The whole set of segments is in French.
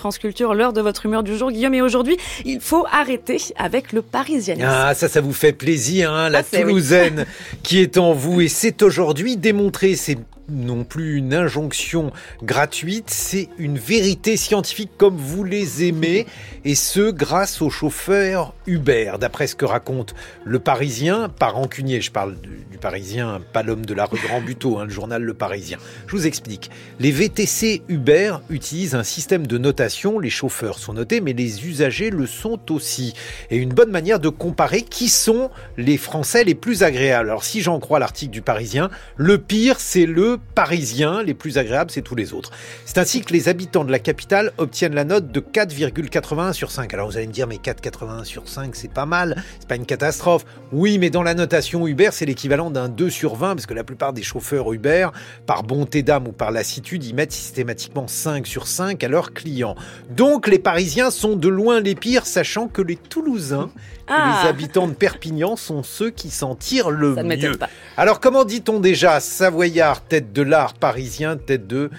France Culture, l'heure de votre humeur du jour, Guillaume. Et aujourd'hui, il faut arrêter avec le parisianisme. Ah, ça, ça vous fait plaisir, hein, la ah, Toulousaine qui est en vous. Et c'est aujourd'hui démontré, c'est non plus une injonction gratuite, c'est une vérité scientifique comme vous les aimez, et ce grâce au chauffeur Uber. D'après ce que raconte le Parisien, par rancunier, je parle du, Parisien, pas l'homme de la rue Grand Buteau, hein, le journal Le Parisien. Je vous explique. Les VTC Uber utilisent un système de notation, les chauffeurs sont notés, mais les usagers le sont aussi. Et une bonne manière de comparer qui sont les Français les plus agréables. Alors si j'en crois l'article du Parisien, le pire c'est le Parisien, les plus agréables, c'est tous les autres. C'est ainsi que les habitants de la capitale obtiennent la note de 4,81 sur 5. Alors vous allez me dire, mais 4,81 sur 5, c'est pas mal, c'est pas une catastrophe. Oui, mais dans la notation Uber, c'est l'équivalent d'un 2 sur 20, parce que la plupart des chauffeurs Uber, par bonté d'âme ou par lassitude, ils mettent systématiquement 5 sur 5 à leurs clients. Donc les Parisiens sont de loin les pires, sachant que les Toulousains les ah. habitants de Perpignan sont ceux qui s'en tirent le mieux. Alors comment dit-on déjà Savoyard, tête de l'art parisien, tête de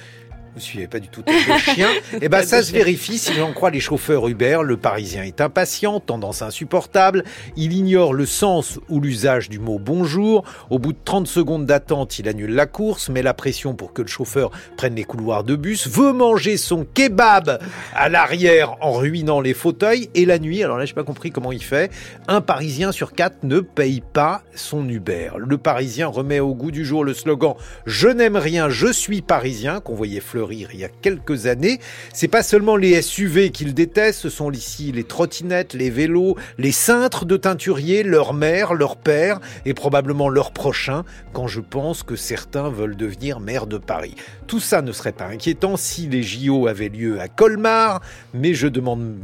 vous suivez pas du tout le chien, eh ben ça se vérifie si l'on croit les chauffeurs Uber. Le Parisien est impatient, tendance insupportable. Il ignore le sens ou l'usage du mot bonjour. Au bout de 30 secondes d'attente, il annule la course, met la pression pour que le chauffeur prenne les couloirs de bus, veut manger son kebab à l'arrière en ruinant les fauteuils. Et la nuit, alors là, j'ai pas compris comment il fait. Un Parisien sur quatre ne paye pas son Uber. Le Parisien remet au goût du jour le slogan Je n'aime rien, je suis Parisien qu'on voyait fleurir rire il y a quelques années. C'est pas seulement les SUV qu'il déteste, ce sont ici les trottinettes, les vélos, les cintres de teinturiers, leur mère, leur père et probablement leur prochain, quand je pense que certains veulent devenir maire de Paris. Tout ça ne serait pas inquiétant si les JO avaient lieu à Colmar, mais je, demande,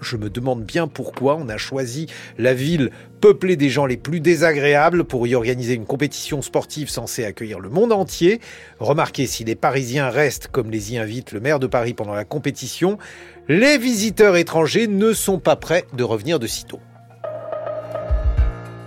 je me demande bien pourquoi on a choisi la ville peuplée des gens les plus désagréables pour y organiser une compétition sportive censée accueillir le monde entier. Remarquez, si les Parisiens restent comme les y invite le maire de Paris pendant la compétition, les visiteurs étrangers ne sont pas prêts de revenir de sitôt.